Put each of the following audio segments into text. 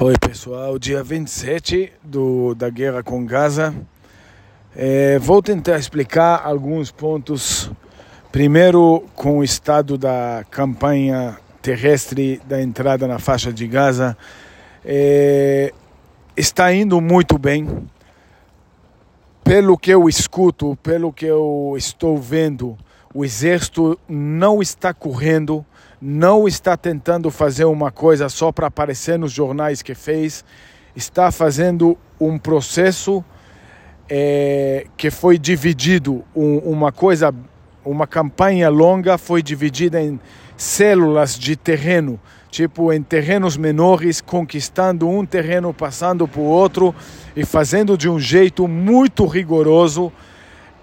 Oi pessoal, dia 27 do, da guerra com Gaza. É, vou tentar explicar alguns pontos. Primeiro, com o estado da campanha terrestre da entrada na faixa de Gaza. É, está indo muito bem. Pelo que eu escuto, pelo que eu estou vendo, o exército não está correndo não está tentando fazer uma coisa só para aparecer nos jornais que fez, está fazendo um processo é, que foi dividido, um, uma coisa, uma campanha longa foi dividida em células de terreno, tipo em terrenos menores, conquistando um terreno, passando para o outro e fazendo de um jeito muito rigoroso.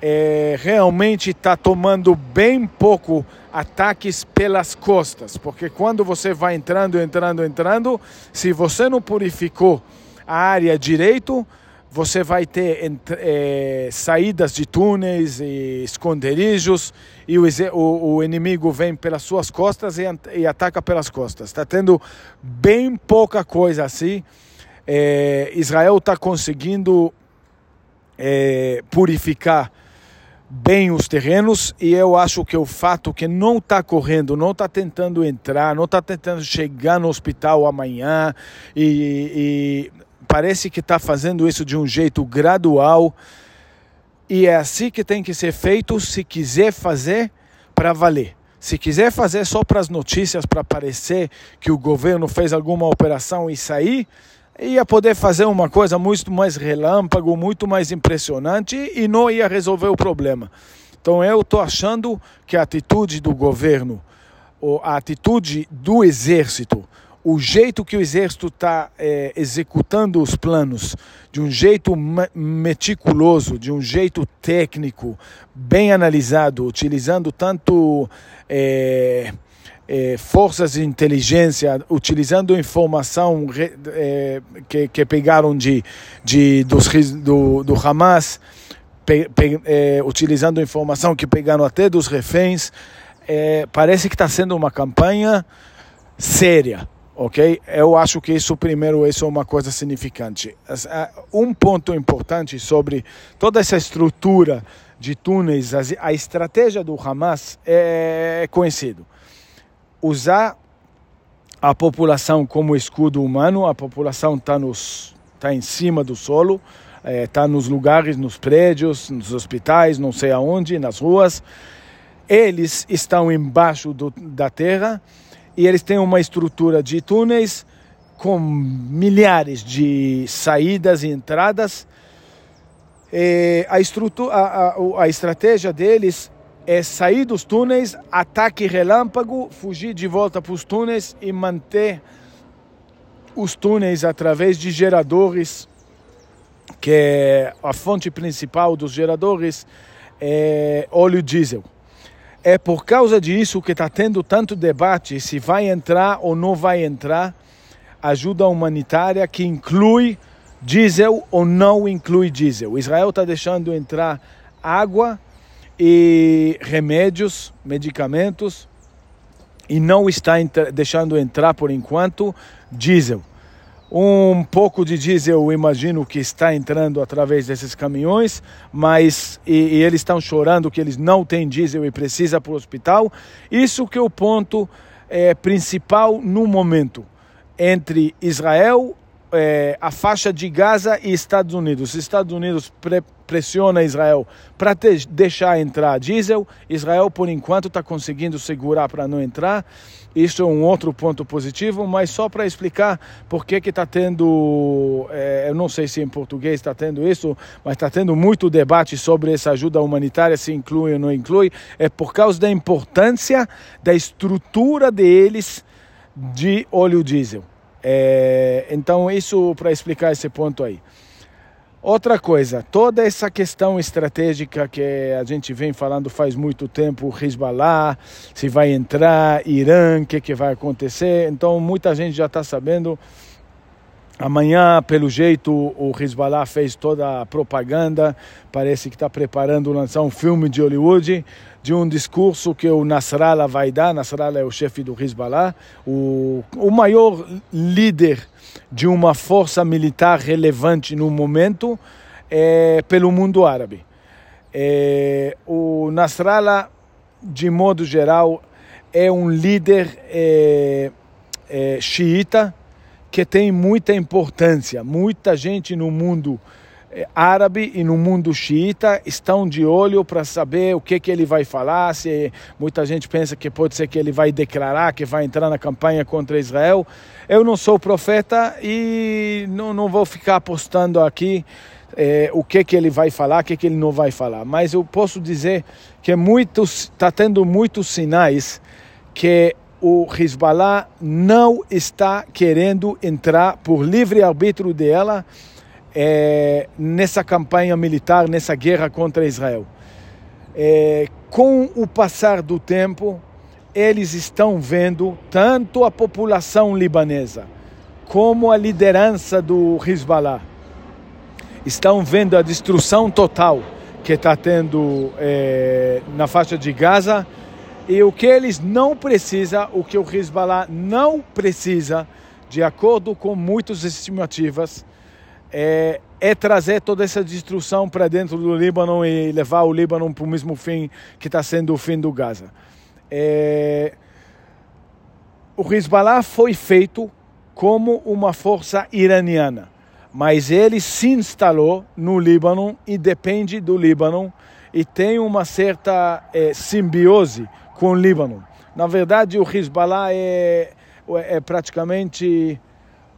É, realmente está tomando bem pouco ataques pelas costas, porque quando você vai entrando, entrando, entrando, se você não purificou a área direito, você vai ter é, saídas de túneis e esconderijos e o, o, o, inimigo vem pelas suas costas e, e ataca pelas costas. Está tendo bem pouca coisa assim. É, Israel está conseguindo é, purificar bem os terrenos e eu acho que o fato que não está correndo, não está tentando entrar, não está tentando chegar no hospital amanhã e, e parece que está fazendo isso de um jeito gradual e é assim que tem que ser feito se quiser fazer para valer. Se quiser fazer só para as notícias, para parecer que o governo fez alguma operação e sair, ia poder fazer uma coisa muito mais relâmpago, muito mais impressionante e não ia resolver o problema. Então eu estou achando que a atitude do governo, a atitude do exército, o jeito que o exército está é, executando os planos, de um jeito meticuloso, de um jeito técnico, bem analisado, utilizando tanto é, é, forças de inteligência utilizando informação é, que, que pegaram de, de, dos, do, do Hamas, pe, pe, é, utilizando informação que pegaram até dos reféns, parece que está sendo uma campanha séria ok? Eu acho que isso primeiro isso é uma coisa significante. Um ponto importante sobre toda essa estrutura de túneis, a estratégia do Hamas é conhecido usar a população como escudo humano, a população está tá em cima do solo, está é, nos lugares, nos prédios, nos hospitais, não sei aonde, nas ruas. Eles estão embaixo do, da terra e eles têm uma estrutura de túneis com milhares de saídas e entradas. E a, estrutura, a, a, a estratégia deles é sair dos túneis, ataque relâmpago, fugir de volta para os túneis e manter os túneis através de geradores, que é a fonte principal dos geradores é óleo diesel. É por causa disso que está tendo tanto debate se vai entrar ou não vai entrar ajuda humanitária que inclui diesel ou não inclui diesel. Israel está deixando entrar água e remédios, medicamentos, e não está deixando entrar por enquanto diesel. Um pouco de diesel, imagino que está entrando através desses caminhões, mas e, e eles estão chorando que eles não têm diesel e precisa para o hospital. Isso que é o ponto é, principal no momento entre Israel é, a faixa de Gaza e Estados Unidos. Os Estados Unidos pre pressiona Israel para deixar entrar diesel. Israel, por enquanto, está conseguindo segurar para não entrar. Isso é um outro ponto positivo, mas só para explicar por que está tendo, é, eu não sei se em português está tendo isso, mas está tendo muito debate sobre essa ajuda humanitária, se inclui ou não inclui, é por causa da importância da estrutura deles de óleo diesel. É, então, isso para explicar esse ponto aí. Outra coisa, toda essa questão estratégica que a gente vem falando faz muito tempo, Hezbollah, se vai entrar, Irã, o que, que vai acontecer. Então, muita gente já está sabendo Amanhã, pelo jeito, o Hezbollah fez toda a propaganda. Parece que está preparando lançar um filme de Hollywood de um discurso que o Nasrallah vai dar. Nasrallah é o chefe do Hezbollah, o, o maior líder de uma força militar relevante no momento é, pelo mundo árabe. É, o Nasrallah, de modo geral, é um líder é, é xiita que tem muita importância. Muita gente no mundo eh, árabe e no mundo xiita estão de olho para saber o que, que ele vai falar. Se muita gente pensa que pode ser que ele vai declarar que vai entrar na campanha contra Israel. Eu não sou profeta e não, não vou ficar apostando aqui eh, o que, que ele vai falar, o que, que ele não vai falar. Mas eu posso dizer que está tendo muitos sinais que o Hezbollah não está querendo entrar por livre arbítrio dela é, nessa campanha militar, nessa guerra contra Israel. É, com o passar do tempo, eles estão vendo tanto a população libanesa como a liderança do Hezbollah estão vendo a destruição total que está tendo é, na faixa de Gaza e o que eles não precisam, o que o Hezbollah não precisa, de acordo com muitas estimativas, é, é trazer toda essa destruição para dentro do Líbano e levar o Líbano para o mesmo fim que está sendo o fim do Gaza. É, o Hezbollah foi feito como uma força iraniana, mas ele se instalou no Líbano e depende do Líbano e tem uma certa é, simbiose com o Líbano. Na verdade, o Hezbollah é, é praticamente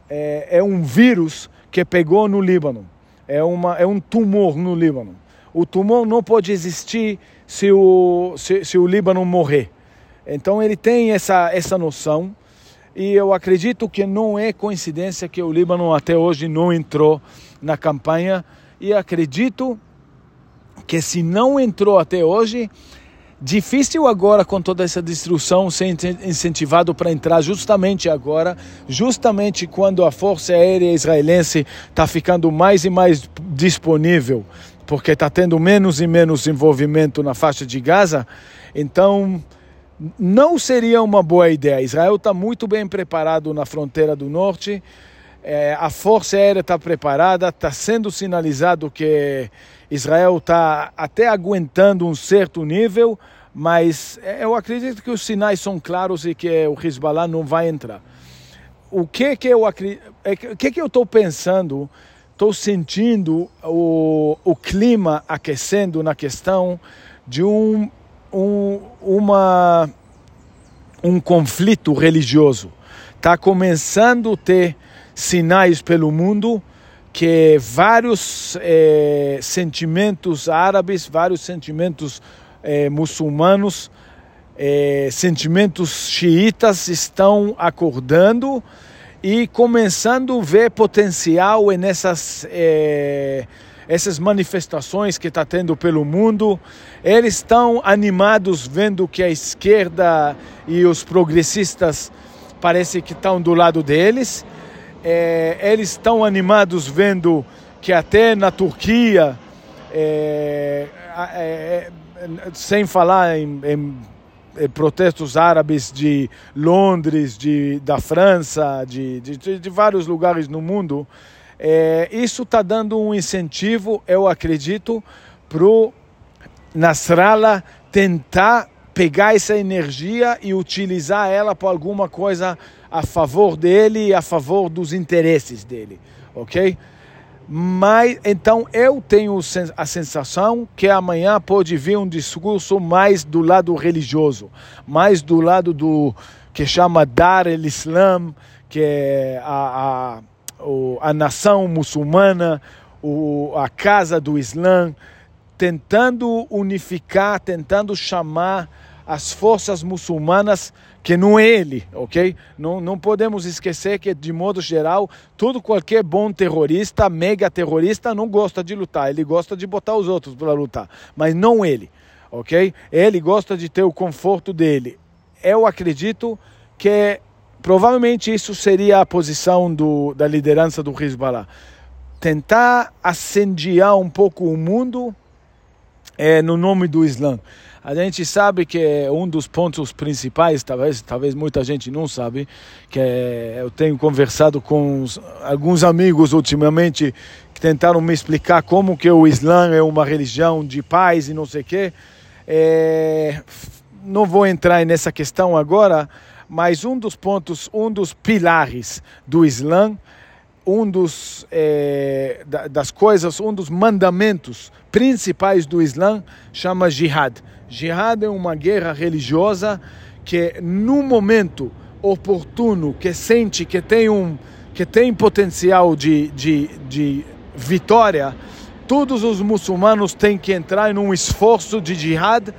é, é, um vírus que pegou no Líbano. É, uma, é um tumor no Líbano. O tumor não pode existir se o, se, se o Líbano morrer. Então ele tem essa, essa noção e eu acredito que não é coincidência que o Líbano até hoje não entrou na campanha e acredito que se não entrou até hoje Difícil agora com toda essa destruição ser incentivado para entrar justamente agora, justamente quando a força aérea israelense está ficando mais e mais disponível, porque está tendo menos e menos envolvimento na faixa de Gaza. Então, não seria uma boa ideia. Israel está muito bem preparado na fronteira do norte. É, a força aérea está preparada, está sendo sinalizado que Israel está até aguentando um certo nível, mas é, eu acredito que os sinais são claros e que o Hezbollah não vai entrar. O que que eu acredito, é o que que eu estou pensando? Estou sentindo o, o clima aquecendo na questão de um, um, uma, um conflito religioso. Está começando a ter sinais pelo mundo que vários eh, sentimentos árabes, vários sentimentos eh, muçulmanos, eh, sentimentos xiitas estão acordando e começando a ver potencial nessas essas manifestações que está tendo pelo mundo. Eles estão animados vendo que a esquerda e os progressistas parece que estão do lado deles é, eles estão animados vendo que até na Turquia, é, é, sem falar em, em, em, protestos árabes de Londres, de, da França, de, de, de vários lugares no mundo, é, isso está dando um incentivo, eu acredito, para o Nasrallah tentar pegar essa energia e utilizar ela para alguma coisa a favor dele e a favor dos interesses dele, ok? Mas então eu tenho a sensação que amanhã pode vir um discurso mais do lado religioso, mais do lado do que chama Dar el Islam, que é a, a, a nação muçulmana, o, a casa do Islã, tentando unificar, tentando chamar as forças muçulmanas, que não é ele, ok? Não, não podemos esquecer que, de modo geral, todo qualquer bom terrorista, mega terrorista, não gosta de lutar, ele gosta de botar os outros para lutar, mas não ele, ok? Ele gosta de ter o conforto dele. Eu acredito que provavelmente isso seria a posição do, da liderança do Hezbollah. Tentar acendiar um pouco o mundo é, no nome do Islã. A gente sabe que é um dos pontos principais, talvez, talvez muita gente não sabe, que é, eu tenho conversado com alguns amigos ultimamente que tentaram me explicar como que o Islã é uma religião de paz e não sei o quê. É, não vou entrar nessa questão agora, mas um dos pontos, um dos pilares do Islã um dos é, das coisas, um dos mandamentos principais do Islã chama jihad. Jihad é uma guerra religiosa que no momento oportuno, que sente que tem um que tem potencial de, de, de vitória, todos os muçulmanos têm que entrar em um esforço de jihad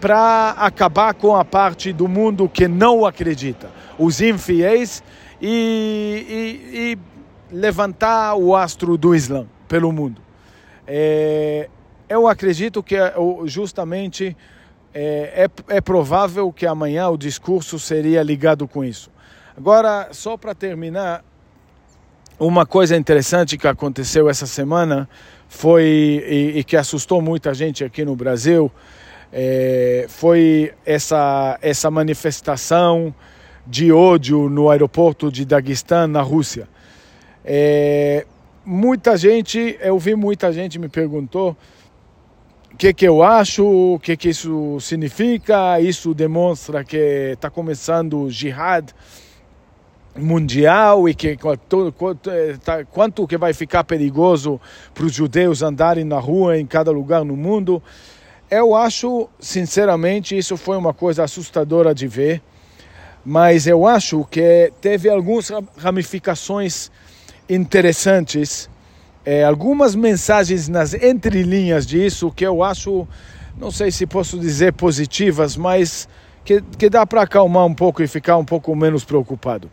para acabar com a parte do mundo que não acredita, os infiéis, e, e, e levantar o astro do Islã pelo mundo. É, eu acredito que é, justamente é, é, é, provável que amanhã o discurso seria ligado com isso. Agora, só para terminar, uma coisa interessante que aconteceu essa semana foi e, e que assustou muita gente aqui no Brasil é, foi essa essa manifestação de ódio no aeroporto de Daguestão na Rússia. É, muita gente, eu vi muita gente me perguntou o que, que eu acho, o que, que isso significa, isso demonstra que está começando o jihad mundial e que quanto, tá, quanto que vai ficar perigoso para os judeus andarem na rua em cada lugar no mundo. Eu acho, sinceramente, isso foi uma coisa assustadora de ver, mas eu acho que teve algumas ramificações interessantes, é, algumas mensagens nas entrelinhas disso que eu acho, não sei se posso dizer positivas, mas que, que dá para acalmar um pouco e ficar um pouco menos preocupado.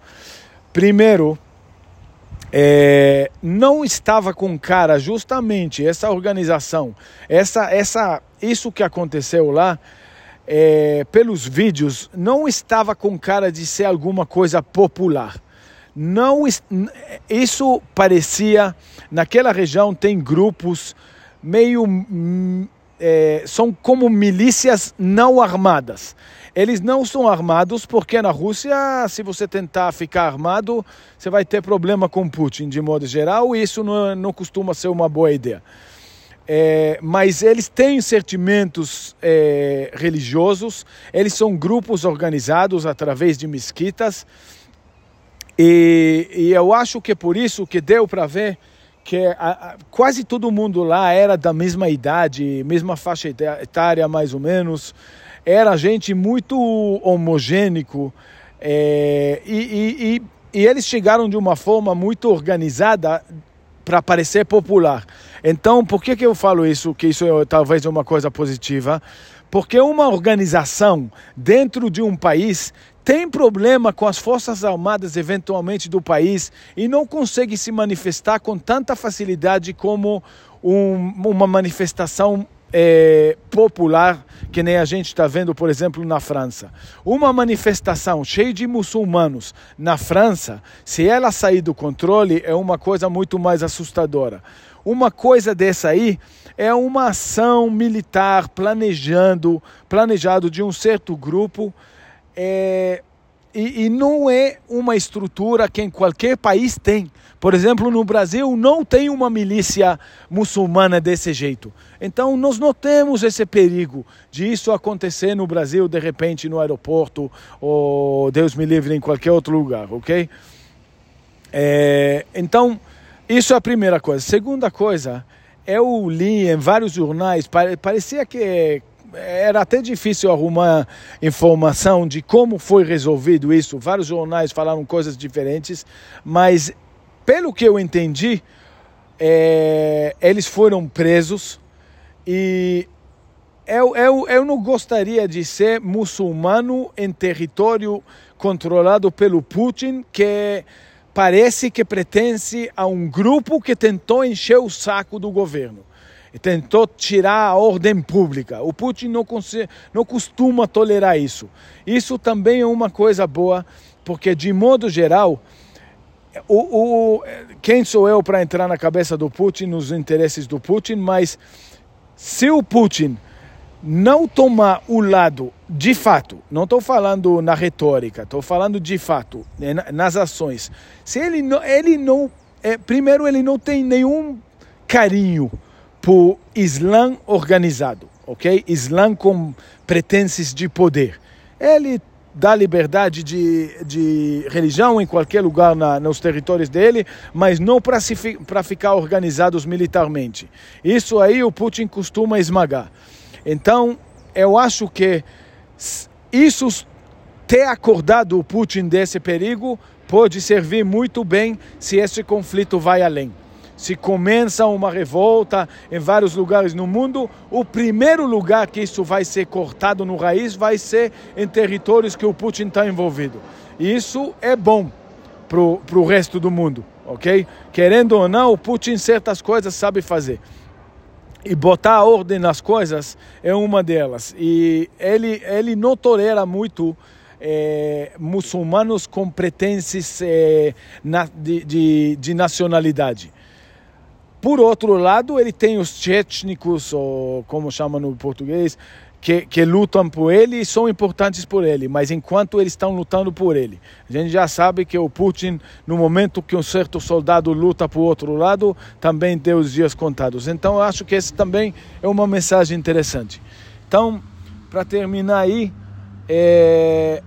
Primeiro, é, não estava com cara justamente essa organização, essa, essa, isso que aconteceu lá, é, pelos vídeos, não estava com cara de ser alguma coisa popular não isso parecia naquela região tem grupos meio é, são como milícias não armadas. Eles não são armados porque na Rússia, se você tentar ficar armado, você vai ter problema com Putin de modo geral, e isso não, não costuma ser uma boa ideia. É, mas eles têm sentimentos é, religiosos, eles são grupos organizados através de mesquitas e, e eu acho que é por isso que deu para ver que a, a, quase todo mundo lá era da mesma idade, mesma faixa etária mais ou menos, era gente muito homogênico é, e, e, e, e eles chegaram de uma forma muito organizada para parecer popular. Então, por que, que eu falo isso? Que isso é talvez uma coisa positiva? Porque uma organização dentro de um país tem problema com as forças armadas eventualmente do país e não consegue se manifestar com tanta facilidade como um, uma manifestação é, popular que nem a gente está vendo, por exemplo, na França. Uma manifestação cheia de muçulmanos na França, se ela sair do controle, é uma coisa muito mais assustadora. Uma coisa dessa aí é uma ação militar planejando, planejado de um certo grupo é, e, e, não é uma estrutura que em qualquer país tem. Por exemplo, no Brasil não tem uma milícia muçulmana desse jeito. Então nós não temos esse perigo de isso acontecer no Brasil de repente no aeroporto ou Deus me livre em qualquer outro lugar, ok? É, então isso é a primeira coisa. Segunda coisa, eu li em vários jornais, parecia que era até difícil arrumar informação de como foi resolvido isso. Vários jornais falaram coisas diferentes, mas pelo que eu entendi, é, eles foram presos e eu, eu, eu não gostaria de ser muçulmano em território controlado pelo Putin, que parece que pertence a um grupo que tentou encher o saco do governo tentou tirar a ordem pública. O Putin não, não costuma tolerar isso. Isso também é uma coisa boa porque de modo geral, o, o, quem sou eu para entrar na cabeça do Putin, nos interesses do Putin, mas se o Putin não tomar o lado de fato, não estou falando na retórica, estou falando de fato, né, nas ações. Se ele não, ele não é, primeiro ele não tem nenhum carinho por Islã organizado, ok? Islã com pretenses de poder. Ele dá liberdade de, de religião em qualquer lugar na, nos territórios dele, mas não para ficar organizados militarmente. Isso aí o Putin costuma esmagar. Então, eu acho que isso ter acordado o Putin desse perigo pode servir muito bem se esse conflito vai além se começa uma revolta em vários lugares no mundo, o primeiro lugar que isso vai ser cortado no raiz vai ser em territórios que o Putin está envolvido. E isso é bom para o resto do mundo, ok? Querendo ou não, o Putin certas coisas sabe fazer. E botar ordem nas coisas é uma delas. E ele, ele não tolera muito é, muçulmanos com pretensões é, na, de, de, de nacionalidade. Por outro lado, ele tem os tchétnicos, ou como chama no português, que, que, lutam por ele e são importantes por ele, mas enquanto eles estão lutando por ele. A gente já sabe que o Putin, no momento que um certo soldado luta por outro lado, também tem os dias contados. Então eu acho que esse também é uma mensagem interessante. Então, para terminar aí, é,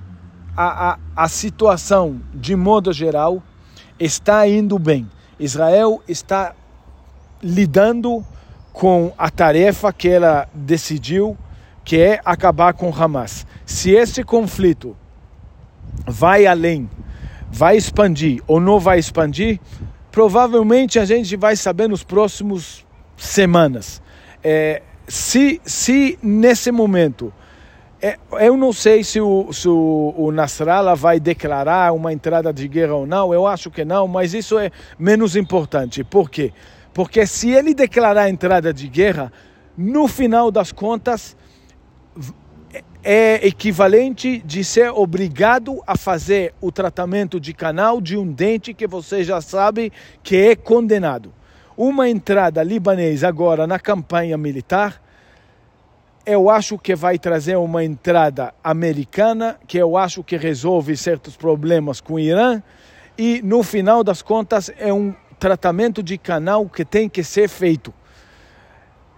a, a, a situação, de modo geral, está indo bem. Israel está lidando com a tarefa que ela decidiu, que é acabar com Hamas. Se esse conflito vai além, vai expandir ou não vai expandir, provavelmente a gente vai saber nos próximos semanas. É, se, se nesse momento é, eu não sei se o, se o, o Nasrallah vai declarar uma entrada de guerra ou não, eu acho que não, mas isso é menos importante. Por quê? Porque se ele declarar entrada de guerra, no final das contas, é equivalente de ser obrigado a fazer o tratamento de canal de um dente que você já sabe que é condenado. Uma entrada libanesa agora na campanha militar, eu acho que vai trazer uma entrada americana, que eu acho que resolve certos problemas com o Irã, e no final das contas é um tratamento de canal que tem que ser feito.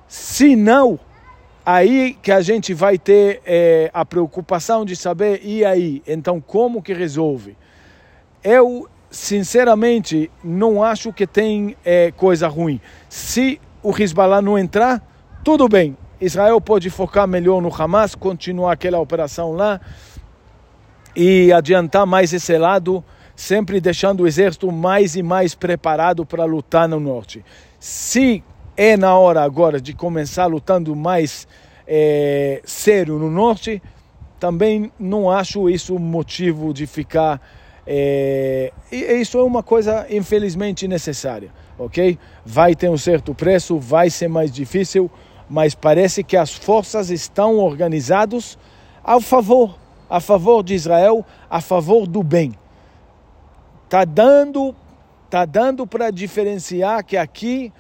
Se não, aí que a gente vai ter é, a preocupação de saber, e aí? Então, como que resolve? Eu, sinceramente, não acho que tem é, coisa ruim. Se o Hezbollah não entrar, tudo bem. Israel pode focar melhor no Hamas, continuar aquela operação lá e adiantar mais esse lado sempre deixando o exército mais e mais preparado para lutar no norte. Se é na hora agora de começar lutando mais é, sério no norte, também não acho isso motivo de ficar. É, isso é uma coisa infelizmente necessária, ok? Vai ter um certo preço, vai ser mais difícil, mas parece que as forças estão organizadas a favor, a favor de Israel, a favor do bem. Tá dando, tá dando para diferenciar que aqui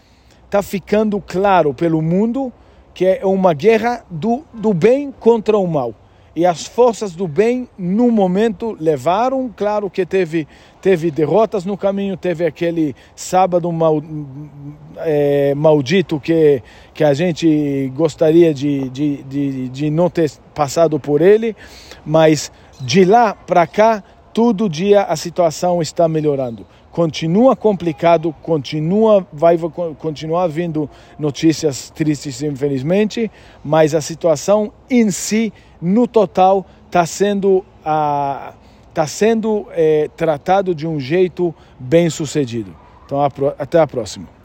está ficando claro pelo mundo que é uma guerra do, do bem contra o mal. E as forças do bem, no momento, levaram. Claro que teve, teve derrotas no caminho, teve aquele sábado mal, é, maldito que, que a gente gostaria de, de, de, de não ter passado por ele, mas de lá para cá todo dia a situação está melhorando. Continua complicado, continua, vai continuar vindo notícias tristes, infelizmente, mas a situação em si, no total, está sendo, ah, tá sendo eh, tratado de um jeito bem sucedido. Então, até a próxima.